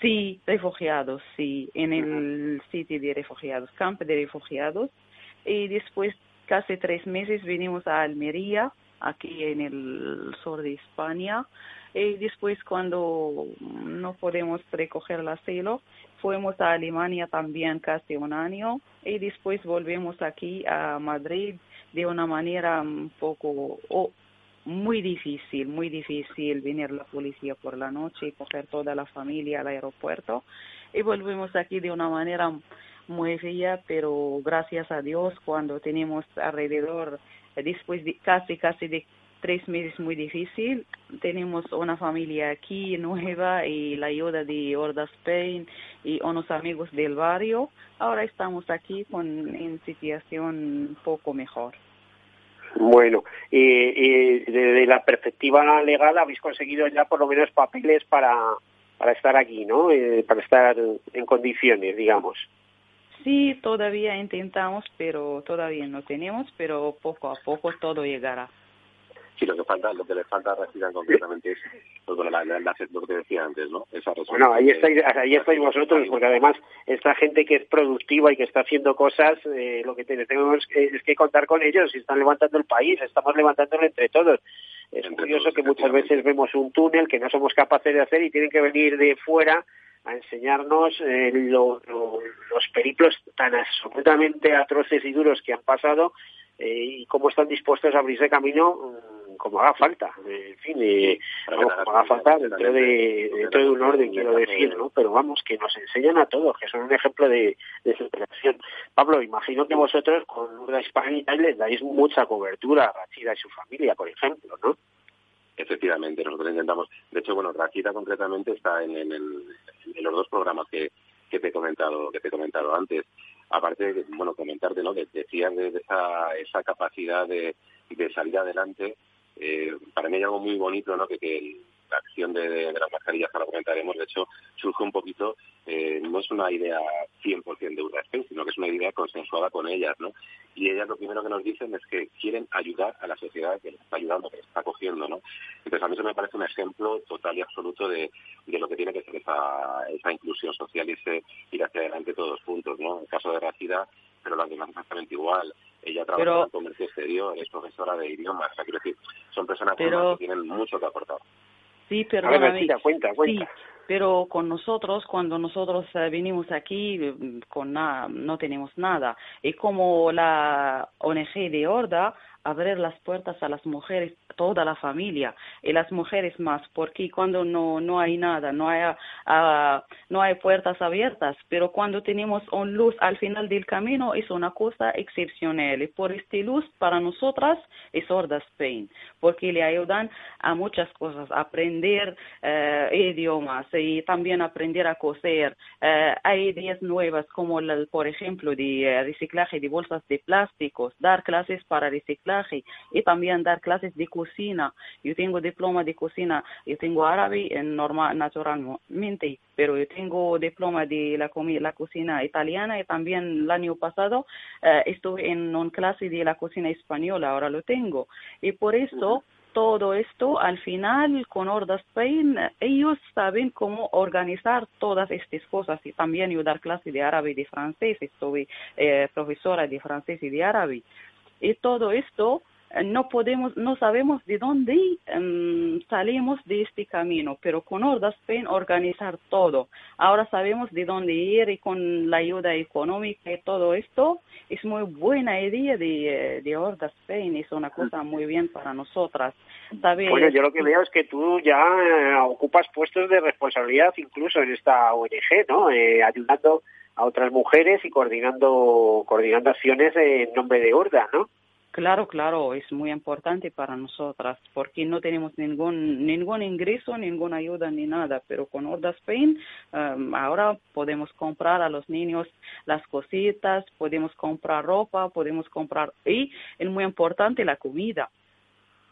Sí, refugiados, sí, en el sitio de refugiados, campo de refugiados. Y después, casi tres meses, vinimos a Almería, aquí en el sur de España. Y después, cuando no podemos recoger el asilo, fuimos a Alemania también casi un año. Y después volvemos aquí a Madrid de una manera un poco muy difícil, muy difícil venir la policía por la noche y coger toda la familia al aeropuerto. Y volvemos aquí de una manera muy fea, pero gracias a Dios cuando tenemos alrededor, después de casi, casi de tres meses muy difícil, tenemos una familia aquí nueva y la ayuda de Horda Spain y unos amigos del barrio, ahora estamos aquí con en situación un poco mejor.
Bueno, y, desde la perspectiva legal habéis conseguido ya por lo menos papeles para, para estar aquí, ¿no? Eh, para estar en condiciones, digamos.
Sí, todavía intentamos, pero todavía no tenemos, pero poco a poco todo llegará.
Sí, lo que falta, lo que le falta a concretamente es pues, la, lo que te decía antes, ¿no?
Esa bueno, ahí estáis, ahí estáis vosotros, porque además esta gente que es productiva y que está haciendo cosas, eh, lo que tenemos es que contar con ellos y están levantando el país, estamos levantándolo entre todos. Es curioso que muchas veces vemos un túnel que no somos capaces de hacer y tienen que venir de fuera a enseñarnos eh, los periplos tan absolutamente atroces y duros que han pasado eh, y cómo están dispuestos a abrirse camino mm, como haga falta, en fin, eh, como, haga falta dentro de, dentro de un orden, quiero decir, ¿no? Pero vamos, que nos enseñan a todos, que son un ejemplo de, de superación. Pablo, imagino que vosotros con Urda Hispánica les dais mucha cobertura a Rachida y su familia, por ejemplo, ¿no?
Efectivamente, nosotros intentamos. De hecho, bueno, Rachida concretamente está en, en, en los dos programas que, que te he comentado que te he comentado antes aparte bueno comentarte no que decías de, esa, esa capacidad de, de salir adelante eh, para mí hay algo muy bonito no que, que la acción de, de, las mascarillas ahora comentaremos de hecho surge un poquito eh, no es una idea 100% de Urbaspén, sino que es una idea consensuada con ellas, ¿no? Y ellas lo primero que nos dicen es que quieren ayudar a la sociedad que les está ayudando, que les está cogiendo, ¿no? Entonces a mí eso me parece un ejemplo total y absoluto de, de lo que tiene que ser esa, esa inclusión social y ese ir hacia adelante todos juntos, ¿no? En el caso de Racida, pero lo demás exactamente igual. Ella trabaja en comercio exterior, es profesora de idiomas, o sea, quiero decir, son personas que tienen mucho que aportar.
Sí, perdóname. cuenta, cuenta. Sí, pero con nosotros, cuando nosotros eh, vinimos aquí, mm, con nada, no tenemos nada. Y como la ONG de Horda, abrir las puertas a las mujeres, toda la familia y las mujeres más, porque cuando no, no hay nada, no hay, uh, no hay puertas abiertas, pero cuando tenemos un luz al final del camino es una cosa excepcional y por este luz para nosotras es Orda Spain, porque le ayudan a muchas cosas, aprender uh, idiomas y también aprender a coser. Uh, hay ideas nuevas como, la, por ejemplo, de reciclaje de bolsas de plásticos, dar clases para reciclar y también dar clases de cocina. Yo tengo diploma de cocina, yo tengo árabe normal, naturalmente, pero yo tengo diploma de la, la cocina italiana y también el año pasado eh, estuve en una clase de la cocina española, ahora lo tengo. Y por eso todo esto, al final, con Orda Spain, ellos saben cómo organizar todas estas cosas. Y también yo dar clase de árabe y de francés, estoy eh, profesora de francés y de árabe. Y todo esto eh, no podemos, no sabemos de dónde em, salimos de este camino, pero con Orda Spain organizar todo. Ahora sabemos de dónde ir y con la ayuda económica y todo esto es muy buena idea de, eh, de Orda Spain, es una cosa muy bien para nosotras.
Bueno, yo lo que veo es que tú ya eh, ocupas puestos de responsabilidad incluso en esta ONG, ¿no? ayudando a otras mujeres y coordinando coordinando acciones en nombre de Horda, ¿no?
Claro, claro, es muy importante para nosotras porque no tenemos ningún ningún ingreso, ninguna ayuda ni nada, pero con Horda Spain um, ahora podemos comprar a los niños las cositas, podemos comprar ropa, podemos comprar y es muy importante la comida.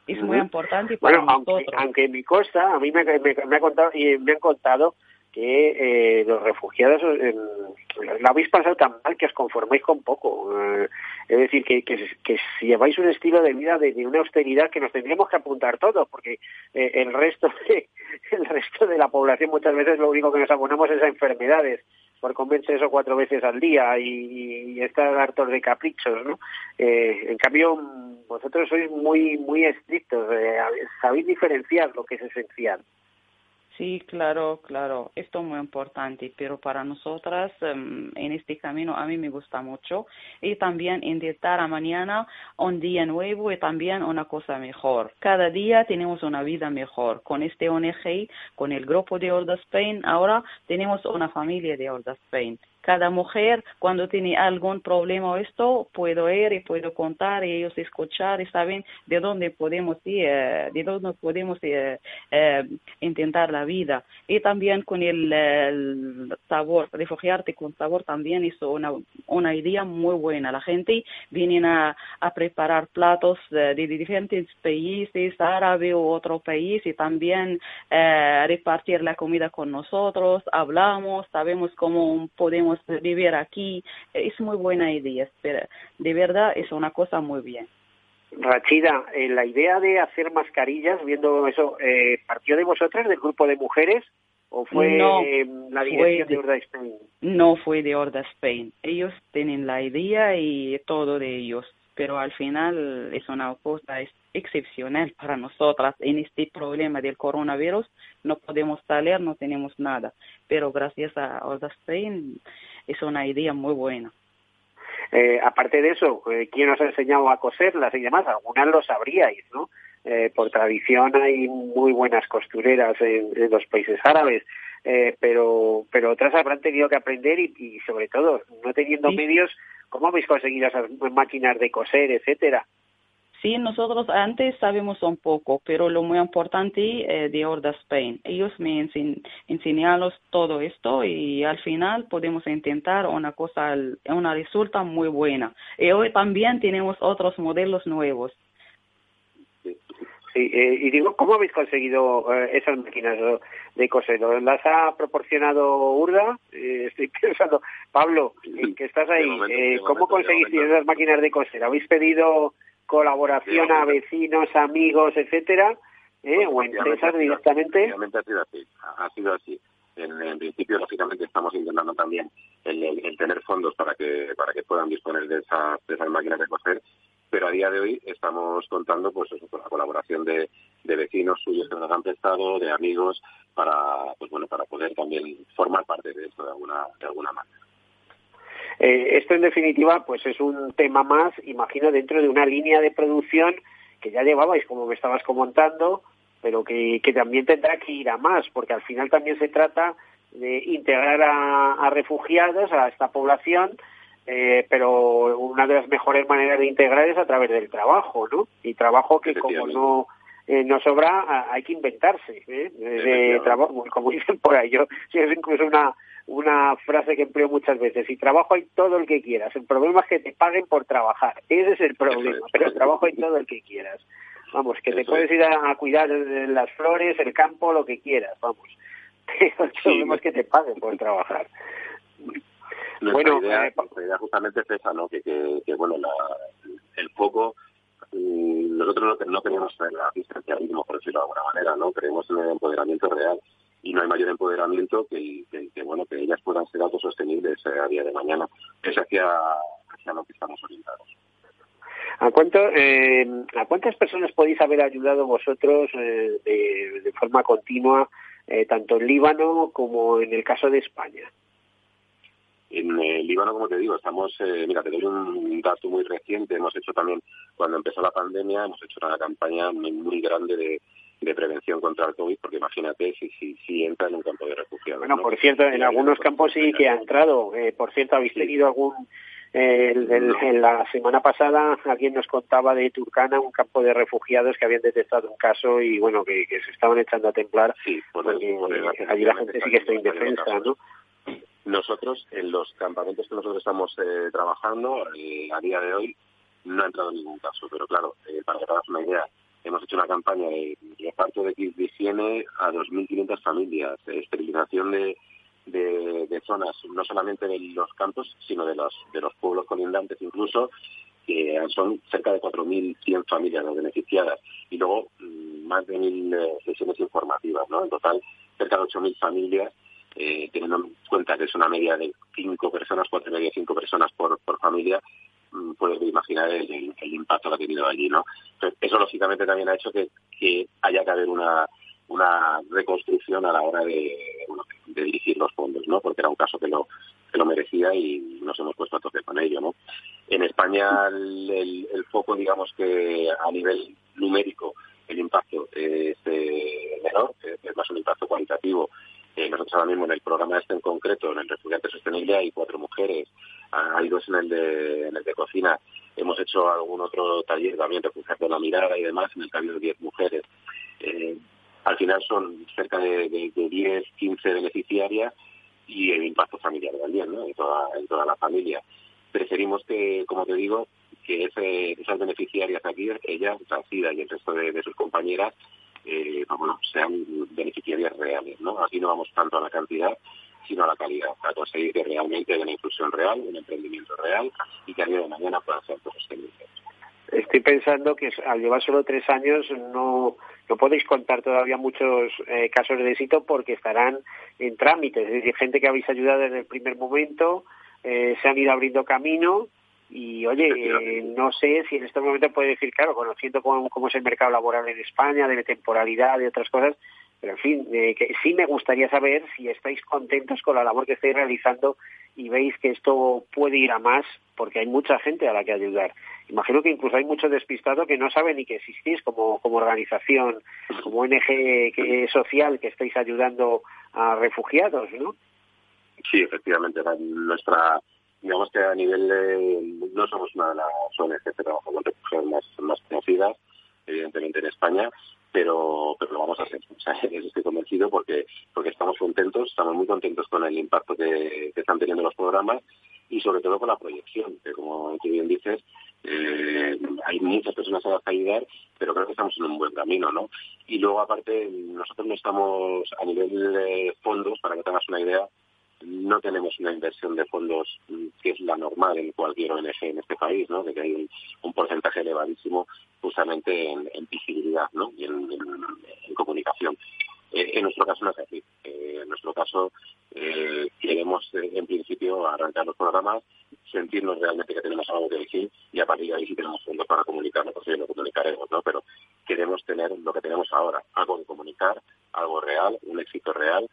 Es muy importante para
bueno,
nosotros.
Aunque, mi costa, a mí me, me, ha contado y me han contado que eh, los refugiados la habéis pasado tan mal que os conforméis con poco. Eh, es decir, que, que, que, lleváis un estilo de vida de, una austeridad que nos tendríamos que apuntar todos, porque eh, el resto de, el resto de la población muchas veces lo único que nos abonamos es a enfermedades por comerse eso cuatro veces al día y, y estar hartos de caprichos, ¿no? Eh, en cambio, vosotros sois muy muy estrictos, sabéis diferenciar lo que es esencial.
Sí, claro, claro, esto es muy importante, pero para nosotras em, en este camino a mí me gusta mucho y también intentar a mañana un día nuevo y también una cosa mejor. Cada día tenemos una vida mejor con este ONG, con el grupo de Olda Spain, ahora tenemos una familia de Olda Spain cada mujer cuando tiene algún problema o esto, puedo ir y puedo contar y ellos escuchar y saben de dónde podemos ir, eh, de dónde podemos eh, eh, intentar la vida. Y también con el, sabor, refugiarte con sabor también es una, una idea muy buena. La gente viene a, a preparar platos de, diferentes países, árabe u otro país, y también repartir la comida con nosotros, hablamos, sabemos cómo podemos vivir aquí. Es muy buena idea, pero de verdad es una cosa muy bien.
Rachida, eh, la idea de hacer mascarillas, viendo eso, eh, ¿partió de vosotras, del grupo de mujeres? ¿O fue la dirección de, Horda Spain?
No fue de Horda Spain. Ellos tienen la idea y todo de ellos, pero al final es una cosa excepcional para nosotras en este problema del coronavirus. No podemos salir, no tenemos nada, pero gracias a Horda Spain es una idea muy buena.
Eh, aparte de eso, eh, ¿quién os ha enseñado a coserlas y demás? Algunas lo sabríais, ¿no? Eh, por tradición hay muy buenas costureras en, los países árabes, eh, pero, pero otras habrán tenido que aprender y, sobre todo, no teniendo medios, ¿cómo habéis conseguido esas máquinas de coser, etcétera?
Sí, nosotros antes sabemos un poco, pero lo muy importante eh, de Horda Spain. Ellos me enseñ enseñaron todo esto y al final podemos intentar una cosa, una resulta muy buena. Y hoy también tenemos otros modelos nuevos.
Sí, eh, y digo, ¿cómo habéis conseguido eh, esas máquinas de coser? ¿Las ha proporcionado Urda? Eh, estoy pensando, Pablo, que estás ahí, ¿cómo conseguís esas máquinas de coser? ¿Habéis pedido colaboración a vecinos, amigos, etcétera, ¿eh? o empresas directamente.
ha sido así, ha sido así. En, principio, lógicamente, estamos intentando también el, tener fondos para que para que puedan disponer de esas, de esas máquinas de coser, pero a día de hoy estamos contando pues con la colaboración de, de vecinos suyos que nos han prestado, de amigos, para pues bueno para poder también formar parte de esto de alguna de alguna manera.
Eh, esto en definitiva pues es un tema más, imagino, dentro de una línea de producción que ya llevabais, como me estabas comentando, pero que, también tendrá que ir a más, porque al final también se trata de integrar a, refugiados, a esta población, eh, pero una de las mejores maneras de integrar es a través del trabajo, ¿no? Y trabajo que como no eh, no sobra, hay que inventarse, ¿eh? De trabajo, como dicen por ahí, yo, si es incluso una una frase que empleo muchas veces, y trabajo hay todo el que quieras, el problema es que te paguen por trabajar, ese es el problema, pero el trabajo hay todo el que quieras. Vamos, que te puedes ir a, cuidar las flores, el campo, lo que quieras, vamos. el problema es que te paguen por trabajar.
bueno, idea, eh, idea justamente es esa, ¿no? Que, que, bueno, la, el foco nosotros no, no queremos el asistencialismo, por decirlo de alguna manera, ¿no? Creemos en el empoderamiento real y no hay mayor empoderamiento que, que, bueno que ellas puedan ser autosostenibles eh, a día de mañana. Es hacia, hacia lo que estamos orientados.
¿A, cuánto, eh, ¿A cuántas personas podéis haber ayudado vosotros eh, de, de, forma continua, tanto en Líbano como en el caso de España?
En el Líbano, como te digo, estamos, mira, te doy un dato muy reciente. Hemos hecho también, cuando empezó la pandemia, hemos hecho una campaña muy, muy grande de, de prevención contra el COVID, porque imagínate si, si, si entra en un campo de refugiados.
Bueno, por cierto, en algunos campos sí que ha entrado. Eh, por cierto, ¿habéis tenido algún en la semana pasada alguien nos contaba de Turcana, un campo de refugiados que habían detectado un caso y bueno, que, se estaban echando a templar.
Sí,
allí la gente sí que está indefensa, ¿no?
Nosotros, en los campamentos que nosotros estamos eh, trabajando, eh, a día de hoy, no ha entrado ningún caso, pero claro, eh, para que te hagas una idea, hemos hecho una campaña de reparto de kits de higiene a 2.500 familias, esterilización de, de, zonas, no solamente de los campos, sino de los, de los pueblos colindantes incluso, que son cerca de 4.100 familias beneficiadas. Y luego mm, más de 1.000 sesiones informativas, ¿no? En total, cerca de 8.000 familias eh, teniendo en cuenta que es una media de cinco personas, cuatro y media, cinco personas por, por familia, puedes imaginar el, impacto que ha tenido allí, ¿no? eso lógicamente también ha hecho que, haya que haber una, una reconstrucción a la hora de, de dirigir los fondos, ¿no? Porque era un caso que lo, que lo merecía y nos hemos puesto a tope con ello, ¿no? En España el, el, foco, digamos que a nivel numérico, el impacto es eh, menor, es más un impacto cualitativo eh, nosotros ahora mismo en el programa este en concreto, en el Refugiante Sostenible, hay cuatro mujeres, hay dos en el de, de cocina. Hemos hecho algún otro taller también, Refugiarte la Mirada y demás, en el ha habido diez mujeres. Eh, al final son cerca de, de, de 10, 15 beneficiarias y el impacto familiar también, ¿no? En toda, la familia. Preferimos que, como te digo, que ese, esas beneficiarias aquí, ella, Sida y el resto de sus compañeras, eh, bueno, sean beneficiarias reales. Aquí no vamos tanto a la cantidad, sino a la calidad, conseguir que realmente haya una inclusión real, un emprendimiento real y que a día de mañana puedan ser sostenibles.
Estoy pensando que al llevar solo tres años no, no podéis contar todavía muchos eh, casos de éxito porque estarán en trámites. Es decir, gente que habéis ayudado desde el primer momento, eh, se han ido abriendo camino y oye, eh, no sé si en este momento puede decir, claro, conociendo cómo, cómo, es el mercado laboral en España, de temporalidad, de otras cosas, pero en fin, eh, que sí me gustaría saber si estáis contentos con la labor que estáis realizando y veis que esto puede ir a más, porque hay mucha gente a la que ayudar. Imagino que incluso hay mucho despistado que no sabe ni que existís como, como organización, como ONG que, social que estáis ayudando a refugiados, ¿no?
Sí, efectivamente, nuestra digamos que a nivel de, no somos una de las ONGs que trabajan con refugiados más, más conocidas, evidentemente en España, pero, pero lo vamos a hacer. O sea, estoy convencido porque, porque estamos contentos, estamos muy contentos con el impacto que, están teniendo los programas y sobre todo con la proyección, que como tú bien dices, eh, hay muchas personas a las que ayudar, pero creo que estamos en un buen camino, ¿no? Y luego, aparte, nosotros no estamos a nivel de fondos, para que tengas una idea, no tenemos una inversión de fondos mm, que es la normal en cualquier ONG en este país, ¿no? De que hay un, porcentaje elevadísimo justamente en, visibilidad, ¿no? Y en, comunicación. Eh, en nuestro caso no es así. Eh, en nuestro caso eh, queremos, en principio, arrancar los programas, sentirnos realmente que tenemos algo que decir y a partir de ahí si tenemos fondos para comunicarlo, pues lo comunicaremos, ¿no? Pero queremos tener lo que tenemos ahora, algo que comunicar, algo real, un éxito real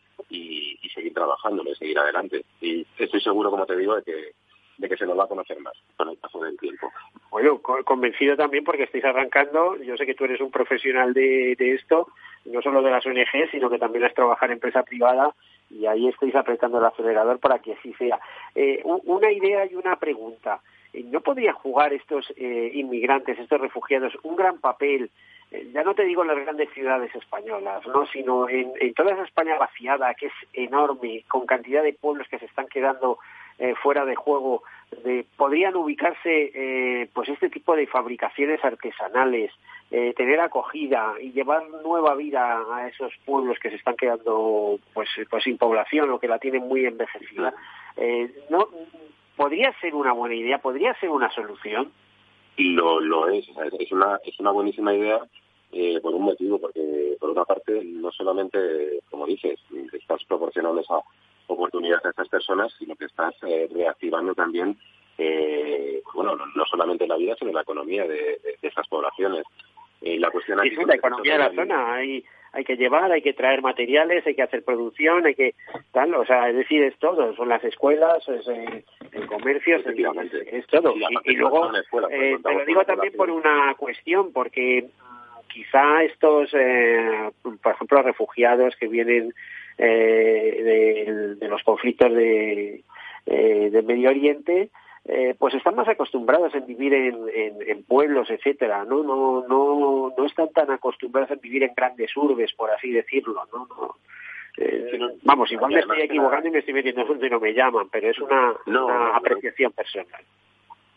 seguir trabajándolo y seguir adelante. Y estoy seguro, como te digo, de que, de que se nos va a conocer más con el paso del tiempo.
Bueno, convencido también porque estáis arrancando. Yo sé que tú eres un profesional de, esto, no solo de las ONG, sino que también has trabajado en empresa privada y ahí estáis apretando el acelerador para que así sea. Eh, una idea y una pregunta. ¿No podrían jugar estos eh, inmigrantes, estos refugiados, un gran papel ya no te digo en las grandes ciudades españolas, ¿no? sino en, toda esa España vaciada, que es enorme, con cantidad de pueblos que se están quedando eh, fuera de juego, de, podrían ubicarse eh, pues este tipo de fabricaciones artesanales, eh, tener acogida y llevar nueva vida a esos pueblos que se están quedando pues, pues sin población o que la tienen muy envejecida. no podría ser una buena idea, podría ser una solución.
Lo, lo es, es una, es una buenísima idea eh, por un motivo, porque por una parte no solamente, como dices, estás proporcionando esa oportunidad a estas personas, sino que estás eh, reactivando también, eh, bueno, no, solamente la vida, sino la economía de, estas poblaciones. la cuestión
aquí la economía de la zona. Hay, hay que llevar, hay que traer materiales, hay que hacer producción, hay que tal, o sea, es decir, es todo, son las escuelas, es el, comercio, es, es, todo. y, luego, te lo digo también por una cuestión, porque quizá estos, eh, por ejemplo, refugiados que vienen eh, de, los conflictos de, eh, del Medio Oriente, eh, pues están más acostumbradas a vivir en, en, pueblos, etcétera, ¿no? No, no, no están tan acostumbradas a vivir en grandes urbes, por así decirlo, ¿no? no eh, vamos, igual me estoy equivocando y me estoy metiendo donde no me llaman, pero es una, una apreciación personal.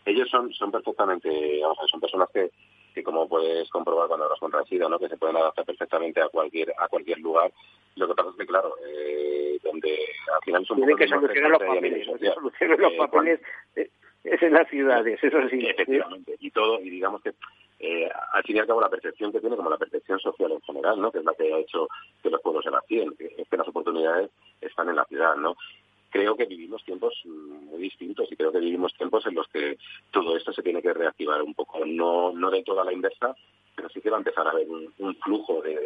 Ellos son, son perfectamente, vamos a son personas que, que como puedes comprobar cuando hablas con Rachida, ¿no? que se pueden adaptar perfectamente a cualquier a cualquier lugar. Lo que pasa es que, claro, eh, donde al final son
Tienen que solucionar los papeles, solucionar los papeles es en las ciudades, eso sí.
Efectivamente, y todo, y digamos que eh, al fin y al cabo la percepción que tiene como la percepción social en general, ¿no? que es la que ha hecho que los pueblos se nacien, que, que las oportunidades están en la ciudad. ¿no? Creo que vivimos tiempos muy distintos y creo que vivimos tiempos en los que todo esto se tiene que reactivar un poco, no, no de toda la inversa, pero sí que va a empezar a haber un, flujo de,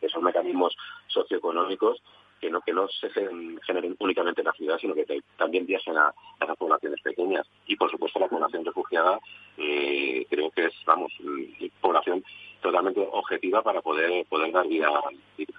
esos mecanismos socioeconómicos que no que no se generen únicamente en la ciudad, sino que también viajen a, a, las poblaciones pequeñas. Y por supuesto la población refugiada eh, creo que es, vamos, población totalmente objetiva para poder poder dar vida,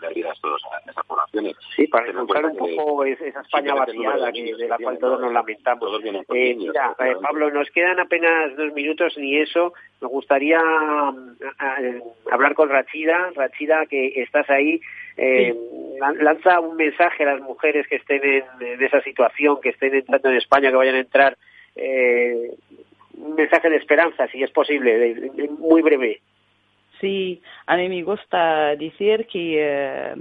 dar vida a, todos, a esas poblaciones.
Sí, para encontrar un poco esa España vaciada que, de la cual todos nos lamentamos. Eh, mira, eh, Pablo, nos quedan apenas dos minutos ni eso. Me gustaría mm, hablar con Rachida. Rachida, que estás ahí. Eh, lanza un mensaje a las mujeres que estén en, esa situación, que estén entrando en España, que vayan a entrar. Eh, un mensaje de esperanza, si es posible, muy breve.
Sí, a mí me gusta decir que eh,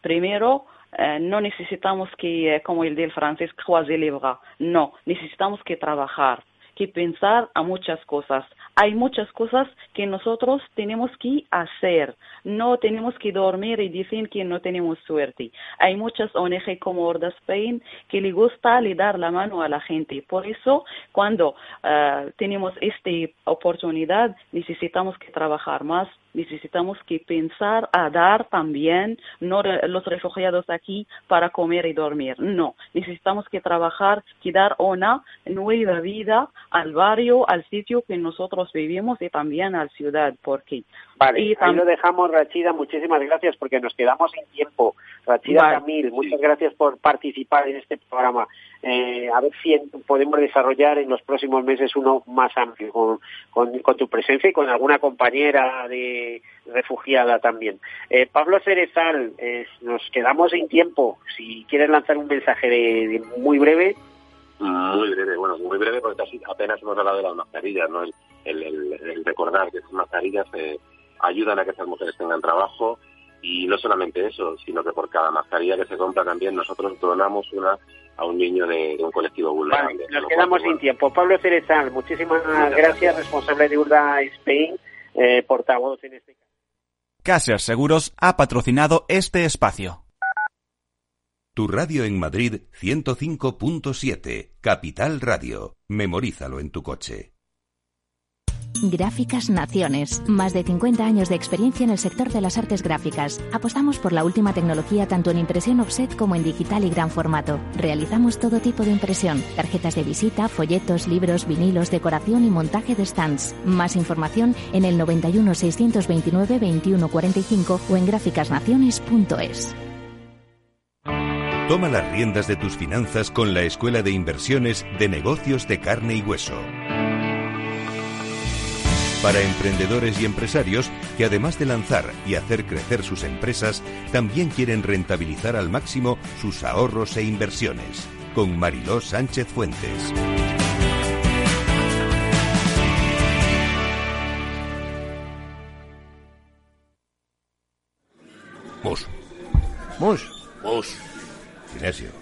primero eh, no necesitamos que, eh, como el del francés, croiser les. No, necesitamos que trabajar, que pensar a muchas cosas hay muchas cosas que nosotros tenemos que hacer. No tenemos que dormir y decir que no tenemos suerte. Hay muchas ONG como Orda Spain que le gusta le dar la mano a la gente. Por eso, cuando uh, tenemos esta oportunidad, necesitamos que trabajar más, necesitamos que pensar a dar también, no los refugiados aquí para comer y dormir, no, necesitamos que trabajar, que dar una nueva vida al barrio, al sitio que nosotros vivimos y también a la ciudad, porque...
Vale, y ahí lo dejamos, Rachida, muchísimas gracias porque nos quedamos sin tiempo. Rachida Camil, muchas gracias por participar en este programa. Eh, a ver si podemos desarrollar en los próximos meses uno más amplio, con, con, tu presencia y con alguna compañera de refugiada también. Eh, Pablo Cerezal, eh, nos quedamos sin tiempo. Si quieres lanzar un mensaje de, muy breve.
Muy breve, bueno, muy breve porque apenas hemos hablado de las mascarillas, ¿no? El, recordar que esas mascarillas ayudan a que esas mujeres tengan trabajo y no solamente eso, sino que por cada mascarilla que se compra también nosotros donamos una a un niño de, un colectivo vulnerable.
nos quedamos sin tiempo. Pablo Cerezal, muchísimas gracias, responsable de Urda Spain, eh, portavoz en este caso.
Caser Seguros ha patrocinado este espacio.
Tu radio en Madrid 105.7, Capital Radio. Memorízalo en tu coche.
Gráficas Naciones. Más de 50 años de experiencia en el sector de las artes gráficas. Apostamos por la última tecnología tanto en impresión offset como en digital y gran formato. Realizamos todo tipo de impresión. Tarjetas de visita, folletos, libros, vinilos, decoración y montaje de stands. Más información en el 91 629 2145 o en gráficasnaciones.es.
Toma las riendas de tus finanzas con la Escuela de Inversiones de Negocios de Carne y Hueso para emprendedores y empresarios que además de lanzar y hacer crecer sus empresas, también quieren rentabilizar al máximo sus ahorros e inversiones. Con Mariló Sánchez Fuentes.
Mus. Mus. Mus. Sinesio.